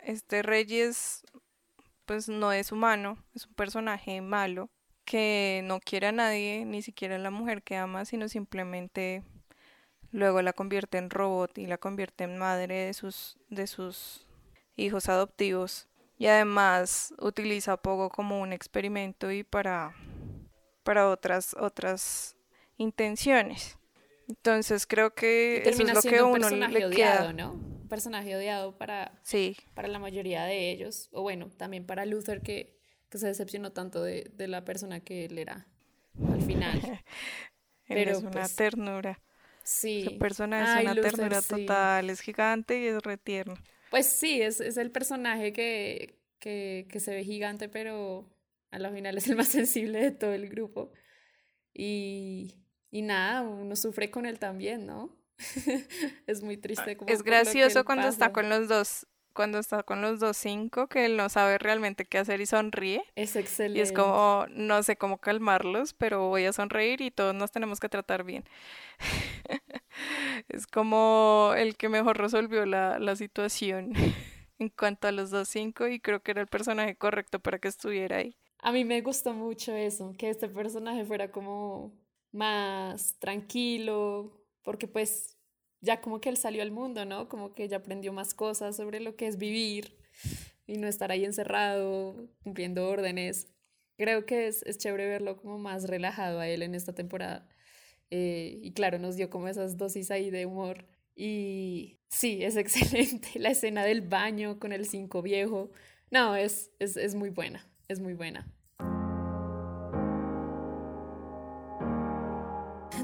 este Reyes pues no es humano, es un personaje malo que no quiere a nadie, ni siquiera a la mujer que ama, sino simplemente luego la convierte en robot y la convierte en madre de sus de sus hijos adoptivos y además utiliza Pogo como un experimento y para, para otras, otras intenciones. Entonces creo que eso es lo que uno le queda. ¿no? Un personaje odiado para, sí. para la mayoría de ellos, o bueno, también para Luther que, que se decepcionó tanto de, de, la persona que él era al final. [LAUGHS] Pero es una pues, ternura. Sí. Su persona es una ternura total, es gigante y es retierno. Pues sí, es, es el personaje que, que, que, se ve gigante, pero a la final es el más [LAUGHS] sensible de todo el grupo. Y, y nada, uno sufre con él también, ¿no? [LAUGHS] es muy triste. Como es gracioso cuando está con los dos cuando está con los dos cinco, que él no sabe realmente qué hacer y sonríe. Es excelente. Y es como, no sé cómo calmarlos, pero voy a sonreír y todos nos tenemos que tratar bien. [LAUGHS] es como el que mejor resolvió la, la situación [LAUGHS] en cuanto a los dos cinco y creo que era el personaje correcto para que estuviera ahí. A mí me gustó mucho eso, que este personaje fuera como más tranquilo, porque pues ya como que él salió al mundo, ¿no? Como que ya aprendió más cosas sobre lo que es vivir y no estar ahí encerrado cumpliendo órdenes. Creo que es, es chévere verlo como más relajado a él en esta temporada. Eh, y claro, nos dio como esas dosis ahí de humor. Y sí, es [LAUGHS] excelente. La escena del baño con el cinco viejo. No, es, es, es muy buena, es muy buena.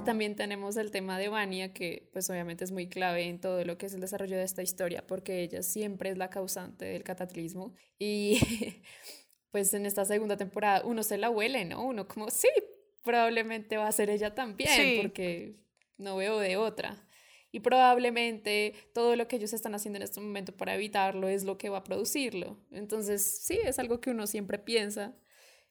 También tenemos el tema de Vania, que pues obviamente es muy clave en todo lo que es el desarrollo de esta historia, porque ella siempre es la causante del cataclismo. Y [LAUGHS] pues en esta segunda temporada uno se la huele, ¿no? Uno como, sí, probablemente va a ser ella también, porque no veo de otra. Y probablemente todo lo que ellos están haciendo en este momento para evitarlo es lo que va a producirlo. Entonces, sí, es algo que uno siempre piensa.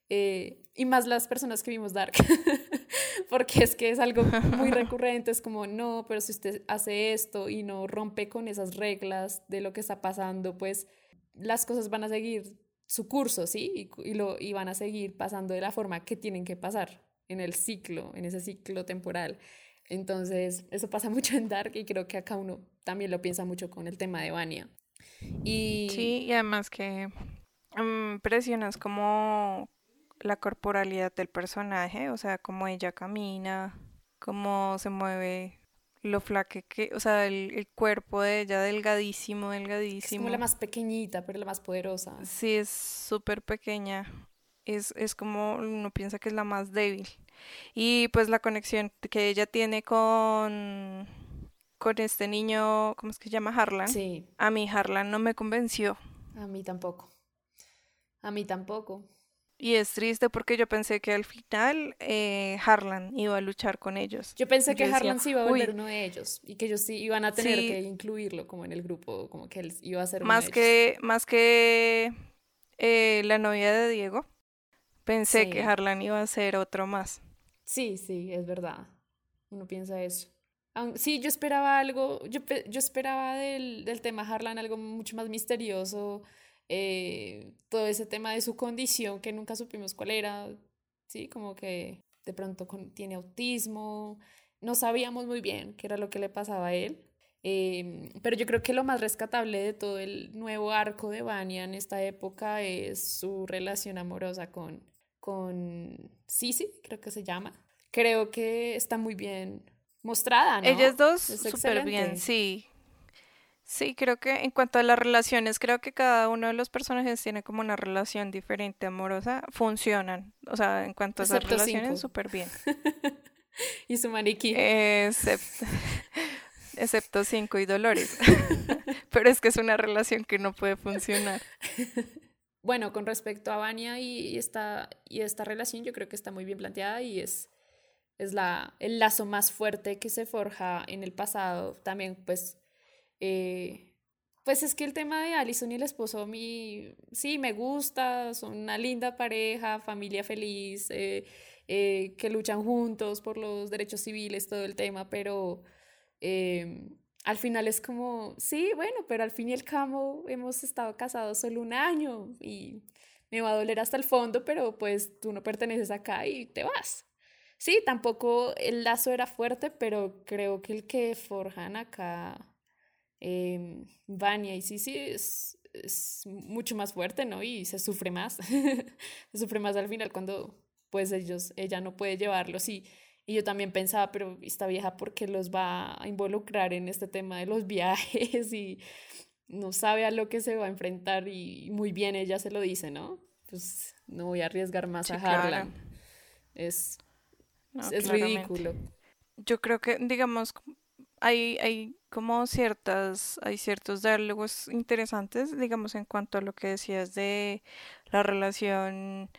Eh, y más las personas que vimos Dark, [LAUGHS] porque es que es algo muy [LAUGHS] recurrente, es como, no, pero si usted hace esto y no rompe con esas reglas de lo que está pasando, pues las cosas van a seguir su curso, ¿sí? Y, lo, y van a seguir pasando de la forma que tienen que pasar en el ciclo, en ese ciclo temporal. Entonces, eso pasa [LAUGHS] mucho en Dark y creo que acá uno también lo piensa mucho con el tema de Vania. Y... Sí, y además que um, impresionas como la corporalidad del personaje, o sea, cómo ella camina, cómo se mueve, lo flaque que, o sea, el, el, cuerpo de ella delgadísimo, delgadísimo. Es como la más pequeñita, pero la más poderosa. Sí, es súper pequeña es, es como uno piensa que es la más débil. Y pues la conexión que ella tiene con, con este niño, ¿cómo es que se llama? Harlan. Sí. A mí Harlan no me convenció. A mí tampoco. A mí tampoco. Y es triste porque yo pensé que al final eh, Harlan iba a luchar con ellos. Yo pensé que Harlan sí iba a volver uno de ellos y que ellos sí iban a tener que incluirlo como en el grupo, como que él iba a ser más uno de que ellos. más que eh, la novia de Diego. Pensé que Harlan iba a ser otro más. Sí, sí, es verdad. Uno piensa eso. Sí, yo esperaba algo, yo, yo esperaba del, del, tema Harlan algo mucho más misterioso, eh, todo ese tema de su condición que nunca supimos cuál era, sí, como que de pronto tiene autismo, no sabíamos muy bien qué era lo que le pasaba a él, eh, pero yo creo que lo más rescatable de todo el nuevo arco de Vanya en esta época es su relación amorosa con, con Sisi, creo que se llama. Creo que está muy bien mostrada, ¿no? Ellas dos súper bien, sí. Sí, creo que en cuanto a las relaciones, creo que cada uno de los personajes tiene como una relación diferente, amorosa, funcionan. O sea, en cuanto a esas relaciones, súper bien. [LAUGHS] y su maniquí. Excepto, [LAUGHS] excepto cinco y Dolores. [LAUGHS] Pero es que es una relación que no puede funcionar. Bueno, con respecto a Vania y esta, y esta relación, yo creo que está muy bien planteada y es, es la, el lazo más fuerte que se forja en el pasado. También, pues, eh, pues es que el tema de Alison y el esposo, mí sí me gusta, son una linda pareja, familia feliz, eh, eh, que luchan juntos por los derechos civiles, todo el tema, pero al final es como, sí, bueno, pero al fin y al cabo hemos estado casados solo un año y me va a doler hasta el fondo, pero pues tú no perteneces acá y te vas. Sí, tampoco el lazo era fuerte, pero creo que el que forjan acá eh, Vania y Sisi es, es mucho más fuerte, ¿no? Y se sufre más, [LAUGHS] se sufre más al final cuando pues ellos, ella no puede llevarlos y y yo también pensaba, pero esta vieja, ¿por qué los va a involucrar en este tema de los [LAUGHS] viajes? Y no sabe a lo que se va a enfrentar y muy bien ella se lo dice, ¿no? Pues no voy a arriesgar más a Harlan. Es, es ridículo. Yo creo que, digamos, hay, hay como ciertas, hay ciertos diálogos interesantes, digamos, en cuanto a lo que decías de la relación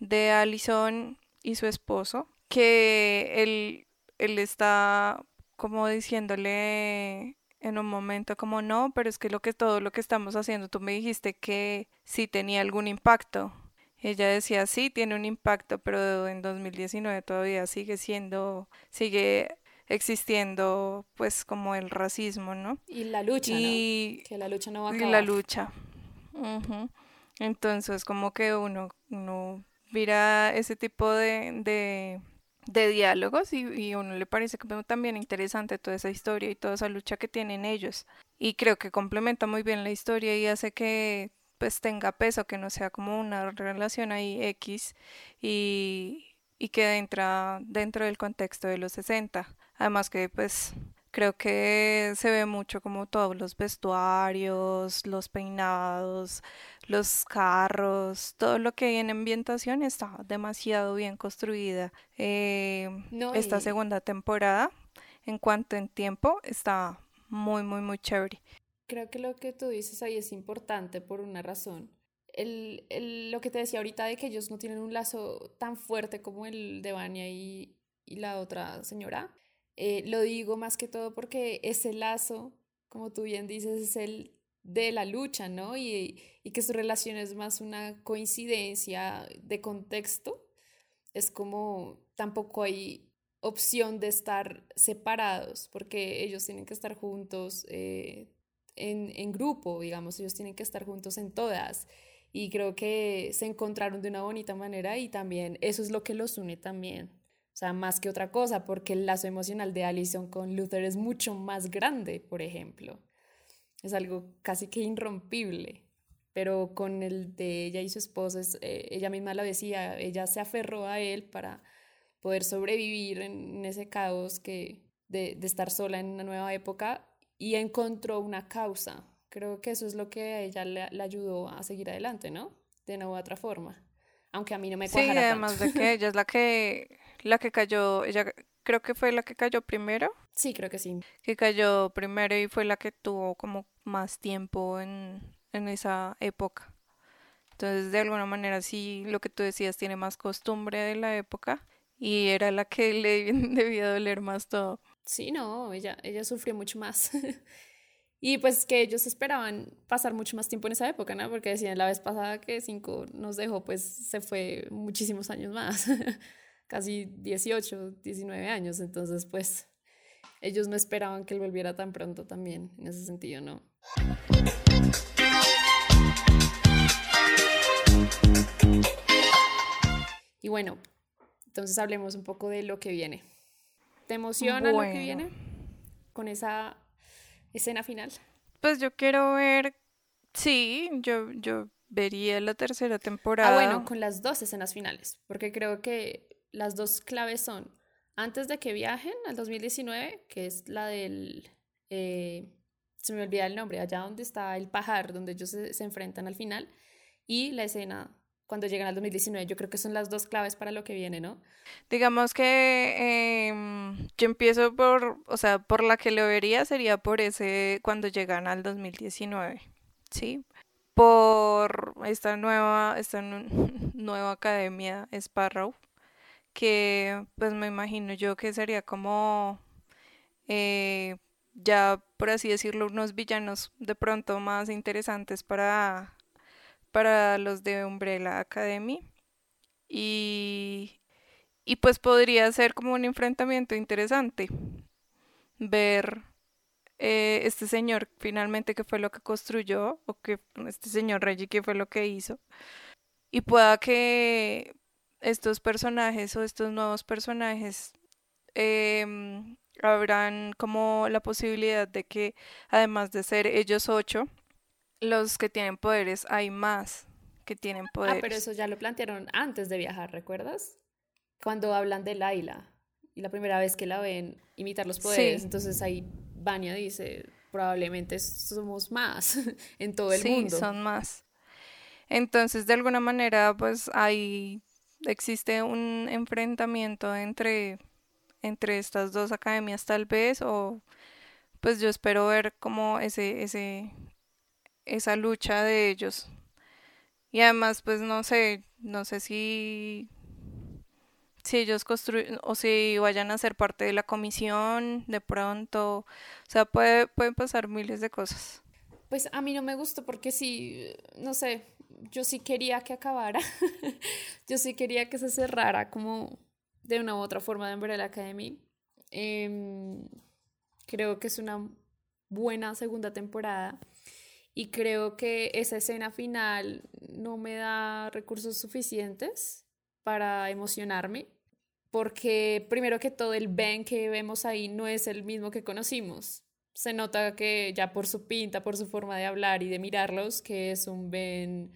de Allison y su esposo que él, él está como diciéndole en un momento como no, pero es que lo que todo lo que estamos haciendo, tú me dijiste que sí tenía algún impacto. Ella decía, sí, tiene un impacto, pero en 2019 todavía sigue siendo, sigue existiendo pues como el racismo, ¿no? Y la lucha, y, Que la lucha no va a acabar. Y la lucha. Entonces como que uno, uno mira ese tipo de, de, diálogos y, y, uno le parece que también interesante toda esa historia y toda esa lucha que tienen ellos. Y creo que complementa muy bien la historia y hace que pues tenga peso, que no sea como una relación ahí X y, y que entra dentro del contexto de los 60. Además que pues creo que se ve mucho como todos los vestuarios, los peinados, los carros, todo lo que hay en ambientación está demasiado bien construida. Eh, esta segunda temporada, en cuanto en tiempo, está muy, muy, muy chévere. Creo que lo que tú dices ahí es importante por una razón. El, el, lo que te decía ahorita de que ellos no tienen un lazo tan fuerte como el de Vania y, y la otra señora, eh, lo digo más que todo porque ese lazo, como tú bien dices, es el de la lucha, ¿no? Y, y que su relación es más una coincidencia de contexto. Es como tampoco hay opción de estar separados, porque ellos tienen que estar juntos eh, en, en, grupo, digamos, ellos tienen que estar juntos en todas. Y creo que se encontraron de una bonita manera y también eso es lo que los une también. O sea, más que otra cosa, porque el lazo emocional de Allison con Luther es mucho más grande, por ejemplo. Es algo casi que irrompible. Pero con el de ella y su esposo, eh, ella misma lo decía, ella se aferró a él para poder sobrevivir en, ese caos que, de, de, estar sola en una nueva época y encontró una causa. Creo que eso es lo que a ella le, le ayudó a seguir adelante, ¿no? De una u otra forma. Aunque a mí no me cuajara Sí, además de que ella es la que [LAUGHS] la que cayó, ella creo que fue la que cayó primero. Sí, creo que sí. Que cayó primero y fue la que tuvo como más tiempo en, en esa época. Entonces, de alguna manera, sí, lo que tú decías tiene más costumbre de la época y era la que [LAUGHS] le debía doler más todo. Sí, no, ella, ella sufrió mucho más. [LAUGHS] y pues que ellos esperaban pasar mucho más tiempo en esa época, ¿no? Porque decían la vez pasada que cinco nos dejó, pues se fue muchísimos años más. [LAUGHS] casi 18, 19 años, entonces pues ellos no esperaban que él volviera tan pronto también, en ese sentido, ¿no? Y bueno, entonces hablemos un poco de lo que viene. ¿Te emociona lo que viene con esa escena final? Pues yo quiero ver, sí, yo, yo vería la tercera temporada. Ah, bueno, con las dos escenas finales, porque creo que las dos claves son antes de que viajen al 2019, que es la del, eh, se me olvida el nombre, allá donde está el pajar, donde ellos se, enfrentan al final, y la escena cuando llegan al 2019. Yo creo que son las dos claves para lo que viene, ¿no? Digamos que em, yo empiezo por, o sea, por la que lo vería sería por ese cuando llegan al 2019, ¿sí? Por esta nueva, esta [LAUGHS] nueva academia Sparrow, que pues me imagino yo que sería como eh, ya por así decirlo unos villanos de pronto más interesantes para para los de Umbrella Academy. Y y pues podría ser como un enfrentamiento interesante ver eh, este señor finalmente qué fue lo que construyó o que este señor Reggie qué fue lo que hizo. Y pueda que estos personajes o estos nuevos personajes em, habrán como la posibilidad de que además de ser ellos ocho, los que tienen poderes hay más que tienen poderes. Ah, pero eso ya lo plantearon antes de viajar, ¿recuerdas? Cuando hablan de Laila y la primera vez que la ven imitar los poderes, entonces ahí Vania dice, probablemente somos más [LAUGHS] en todo el mundo. Sí, son más. Entonces, de alguna manera, pues hay existe un enfrentamiento entre, entre estas dos academias tal vez o pues yo espero ver como ese, ese, esa lucha de ellos. Y además, pues no sé, no sé si, si ellos construyen o si vayan a ser parte de la comisión de pronto. O sea, puede, pueden pasar miles de cosas. Pues a mí no me gustó porque sí, no sé, yo sí quería que acabara. [LAUGHS] yo sí quería que se cerrara como de una u otra forma de Umbrella Academy. Em, creo que es una buena segunda temporada y creo que esa escena final no me da recursos suficientes para emocionarme porque primero que todo el Ben que vemos ahí no es el mismo que conocimos. Se nota que ya por su pinta, por su forma de hablar y de mirarlos, que es un Ben,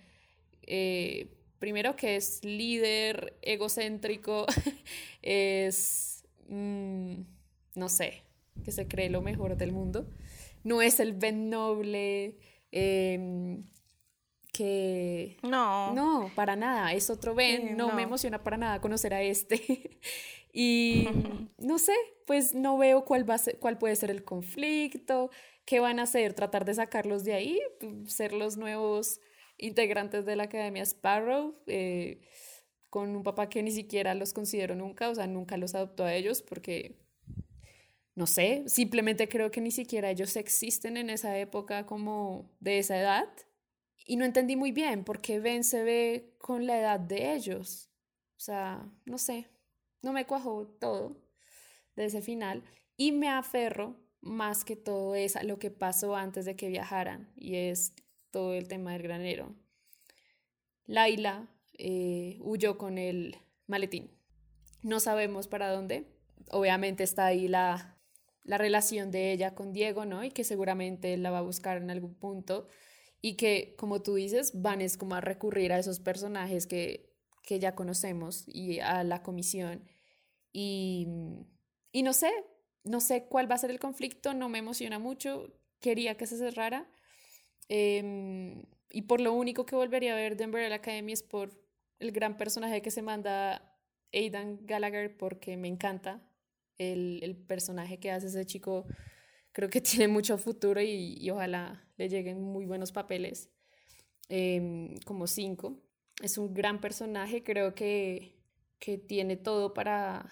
eh, primero que es líder, egocéntrico, [LAUGHS] es, mm, no sé, que se cree lo mejor del mundo. No es el Ben noble, em, que... No. No, para nada, es otro Ben, no, me emociona para nada conocer a este. [LAUGHS] y [LAUGHS] no sé, pues no veo cuál, va a ser, cuál puede ser el conflicto, qué van a hacer, tratar de sacarlos de ahí, ser los nuevos integrantes de la Academia Sparrow, eh, con un papá que ni siquiera los considero nunca, o sea, nunca los adoptó a ellos porque no sé, simplemente creo que ni siquiera ellos existen en esa época como de esa edad. Y no entendí muy bien por qué Ben se ve con la edad de ellos. O sea, no sé, no me cuajó todo de ese final. Y me aferro más que todo es a lo que pasó antes de que viajaran. Y es todo el tema del granero. Laila eh, huyó con el maletín. No sabemos para dónde. Obviamente está ahí la, la relación de ella con Diego, ¿no? Y que seguramente él la va a buscar en algún punto y que, como tú dices, van es como a recurrir a esos personajes que, que ya conocemos y a la comisión. Y, y no sé, no sé cuál va a ser el conflicto, no me emociona mucho, quería que se cerrara. Em, y por lo único que volvería a ver de Umbrella Academy es por el gran personaje que se manda Aidan Gallagher, porque me encanta el, el personaje que hace ese chico creo que [LAUGHS] tiene mucho futuro y, ojalá le lleguen muy buenos papeles, em, como cinco. Es un gran personaje, creo que, que tiene todo para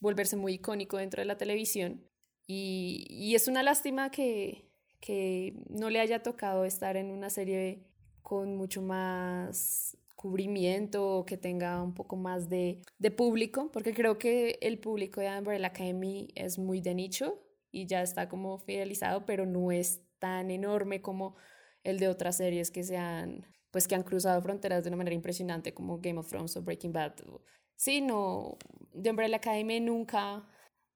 volverse muy icónico dentro de la televisión. Y, y es una lástima que, que no le haya tocado estar en una serie con mucho más cubrimiento o que tenga un poco más de, de, público, porque creo que el público de Umbrella Academy es muy de nicho y ya está como fidelizado, pero no es tan enorme como el de otras series que se han, pues que han cruzado fronteras de una manera impresionante como Game of Thrones o Breaking Bad. Sí, no, The Umbrella Academy nunca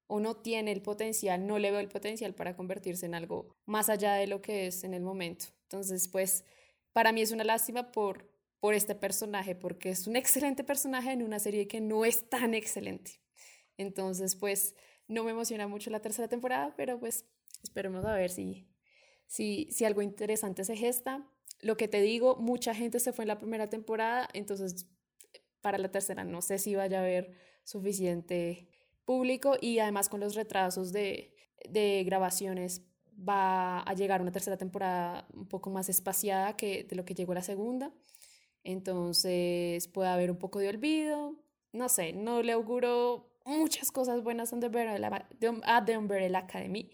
o no tiene el potencial, no le veo el potencial para convertirse en algo más allá de lo que es en el momento. Entonces, pues, para mí es una lástima por, por este personaje, porque es un excelente personaje en una serie que no es tan excelente. Entonces, pues, no me emociona mucho la tercera temporada, pero pues esperemos a ver si, si, si algo interesante se gesta. Lo que te digo, mucha gente se fue en la primera temporada, entonces para la tercera no sé si vaya a haber suficiente público y además con los retrasos de, de grabaciones va a llegar una tercera temporada un poco más espaciada que de lo que llegó la segunda. Entonces puede haber un poco de olvido. No sé, no le auguro muchas cosas buenas a The Umbrella Academy,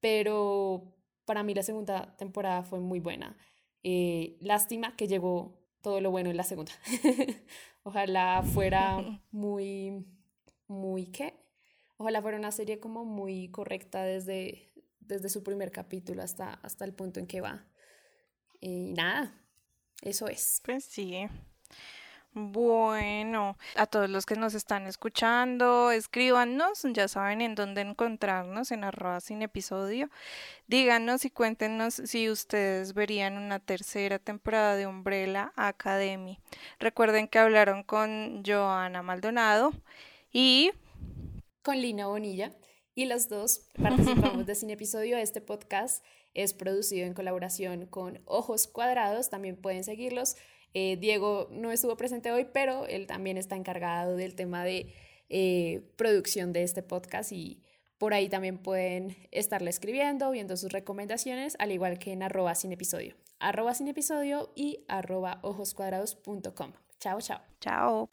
pero para mí la segunda temporada fue muy buena. Eh, lástima que llegó todo lo bueno en la segunda. [LAUGHS] Ojalá fuera [LAUGHS] muy, muy, ¿qué? Ojalá fuera una serie como muy correcta desde, desde su primer capítulo hasta, hasta el punto en que va. Y nada, eso es. Pues sí. Bueno, a todos los que nos están escuchando, escríbanos, ya saben en dónde encontrarnos, en arroba sin episodio. Díganos y cuéntenos si ustedes verían una tercera temporada de Umbrella Academy. Recuerden que hablaron con Joana Maldonado y con Lina Bonilla y los dos participamos de Sin Episodio. Este podcast es producido en colaboración con Ojos Cuadrados, también pueden seguirlos eh, Diego no estuvo presente hoy, pero él también está encargado del tema de eh, producción de este podcast y por ahí también pueden estarle escribiendo, viendo sus recomendaciones, al igual que en arroba sin episodio. Arroba sin episodio y arroba ojoscuadrados.com. Chao, chao. Chao.